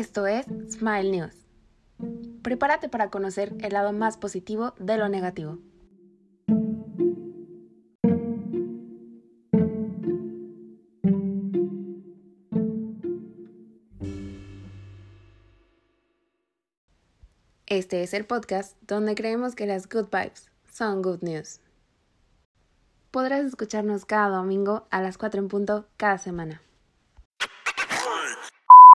Esto es Smile News. Prepárate para conocer el lado más positivo de lo negativo. Este es el podcast donde creemos que las good vibes son good news. Podrás escucharnos cada domingo a las 4 en punto cada semana.